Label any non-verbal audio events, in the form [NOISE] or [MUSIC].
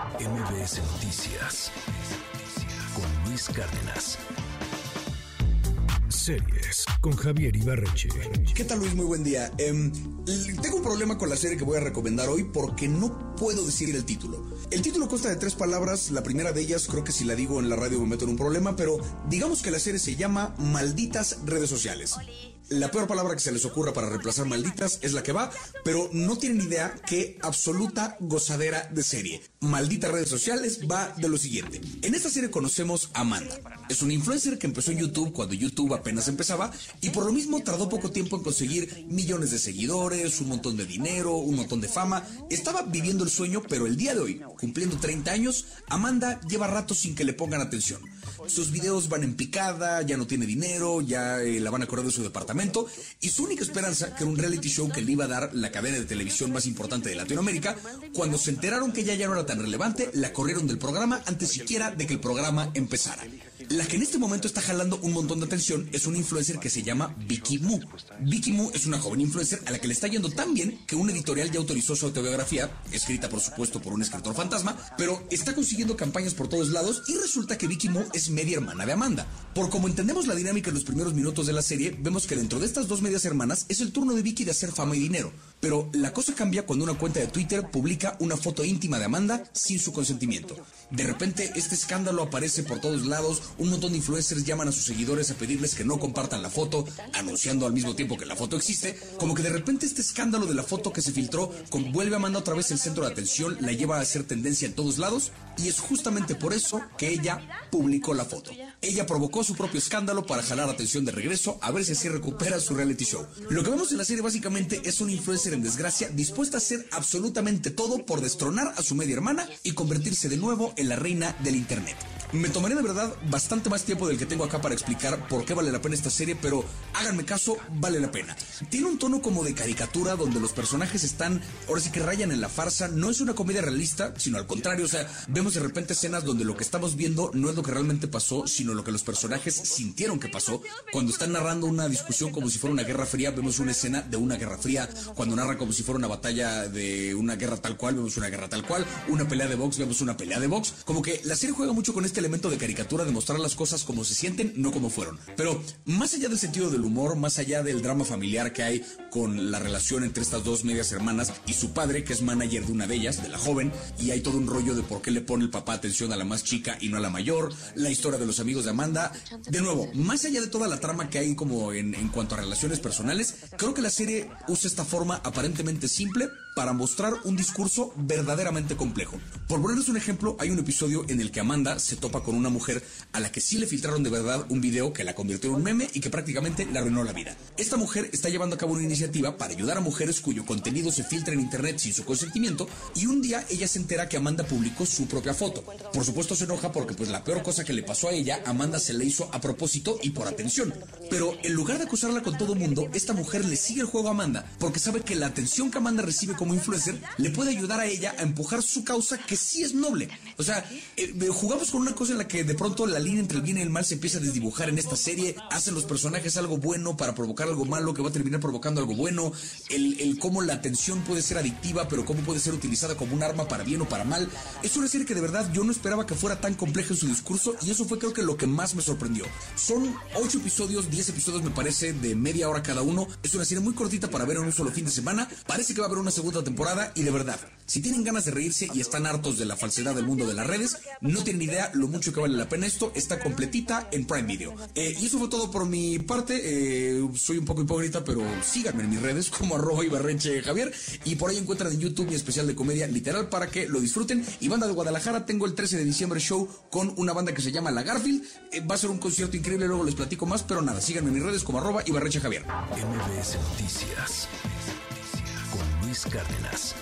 MBS Noticias con Luis Cárdenas. Series con Javier Ibarreche. ¿Qué tal Luis? Muy buen día. Em, tengo un problema con la serie que voy a recomendar hoy porque no puedo decir el título. El título consta de tres palabras, la primera de ellas creo que si la digo en la radio me meto en un problema, pero digamos que la serie se llama Malditas redes sociales. La peor palabra que se les ocurra para reemplazar malditas es la que va, pero no tienen idea que absoluta gozadera de serie. Malditas redes sociales va de lo siguiente. En esta serie conocemos a Amanda. Es una influencer que empezó en YouTube cuando YouTube apenas empezaba y por lo mismo tardó poco tiempo en conseguir millones de seguidores, un montón de dinero, un montón de fama. Estaba viviendo el sueño, pero el día de hoy, cumpliendo 30 años, Amanda lleva rato sin que le pongan atención. Sus videos van en picada, ya no tiene dinero, ya eh, la van a correr de su departamento y su única esperanza, que era un reality show que le iba a dar la cadena de televisión más importante de Latinoamérica, cuando se enteraron que ella ya no era tan relevante, la corrieron del programa antes siquiera de que el programa empezara. La que en este momento está jalando un montón de atención es una influencer que se llama Vicky Mu. Vicky Mu es una joven influencer a la que le está yendo tan bien que un editorial ya autorizó su autobiografía, escrita por supuesto por un escritor fantasma, pero está consiguiendo campañas por todos lados y resulta que Vicky Mu es media hermana de Amanda. Por como entendemos la dinámica en los primeros minutos de la serie, vemos que de estas dos medias hermanas es el turno de Vicky de hacer fama y dinero. Pero la cosa cambia cuando una cuenta de Twitter publica una foto íntima de Amanda sin su consentimiento. De repente este escándalo aparece por todos lados, un montón de influencers llaman a sus seguidores a pedirles que no compartan la foto, anunciando al mismo tiempo que la foto existe, como que de repente este escándalo de la foto que se filtró vuelve a mandar otra vez el centro de atención, la lleva a ser tendencia en todos lados, y es justamente por eso que ella publicó la foto. Ella provocó su propio escándalo para jalar atención de regreso, a ver si así recupera su reality show. Lo que vemos en la serie básicamente es un influencer en desgracia dispuesta a hacer absolutamente todo por destronar a su media hermana y convertirse de nuevo en la reina del internet. Me tomaré de verdad bastante más tiempo del que tengo acá para explicar por qué vale la pena esta serie, pero háganme caso, vale la pena. Tiene un tono como de caricatura donde los personajes están, ahora sí que rayan en la farsa, no es una comedia realista, sino al contrario, o sea, vemos de repente escenas donde lo que estamos viendo no es lo que realmente pasó, sino lo que los personajes sintieron que pasó. Cuando están narrando una discusión como si fuera una guerra fría, vemos una escena de una guerra fría. Cuando narra como si fuera una batalla de una guerra tal cual, vemos una guerra tal cual. Una pelea de box, vemos una pelea de box. Como que la serie juega mucho con este elemento de caricatura de mostrar las cosas como se sienten, no como fueron. Pero más allá del sentido del humor, más allá del drama familiar que hay con la relación entre estas dos medias hermanas y su padre, que es manager de una de ellas, de la joven, y hay todo un rollo de por qué le pone el papá atención a la más chica y no a la mayor, la historia de los amigos de Amanda. De nuevo, más allá de toda la trama que hay como en, en cuanto a relaciones personales, creo que la serie usa esta forma aparentemente simple para mostrar un discurso verdaderamente complejo. Por ponerles un ejemplo, hay un episodio en el que Amanda se topa con una mujer a la que sí le filtraron de verdad un video que la convirtió en un meme y que prácticamente le arruinó la vida. Esta mujer está llevando a cabo una iniciativa para ayudar a mujeres cuyo contenido se filtra en internet sin su consentimiento y un día ella se entera que Amanda publicó su propia foto. Por supuesto se enoja porque pues la peor cosa que le pasó a ella, Amanda se le hizo a propósito y por atención. Pero en lugar de acusarla con todo mundo, esta mujer le sigue el juego a Amanda porque sabe que la atención que Amanda recibe como influencer le puede ayudar a ella a empujar su causa que sí es noble. O sea, eh, jugamos con una cosa en la que de pronto la línea entre el bien y el mal se empieza a desdibujar en esta serie, hacen los personajes algo bueno para provocar algo malo que va a terminar provocando algo bueno, el, el cómo la atención puede ser adictiva, pero cómo puede ser utilizada como un arma para bien o para mal. Es una serie que de verdad yo no esperaba que fuera tan compleja en su discurso y eso fue creo que lo que más me sorprendió. Son 8 episodios, 10 episodios me parece de media hora cada uno. Es una serie muy cortita para ver en un solo fin de semana. Parece que va a haber una segunda temporada y de verdad, si tienen ganas de reírse y están hartos de la falsedad del mundo de las redes, no tienen idea lo mucho que vale la pena esto. Está completita en Prime Video. Eh, y eso fue todo por mi parte. Eh, soy un poco hipócrita, pero síganme en mis redes [LAUGHS] como arroba Ibarreche Javier. Y por ahí encuentran en YouTube mi especial de comedia literal para que lo disfruten. Y banda de Guadalajara, tengo el 13 de diciembre show con una banda que se llama La Garfield. Eh, va a ser un concierto increíble, luego les platico más, pero nada, síganme en mis redes como arroba Ibarreche Javier. MBS Noticias con Luis Cárdenas.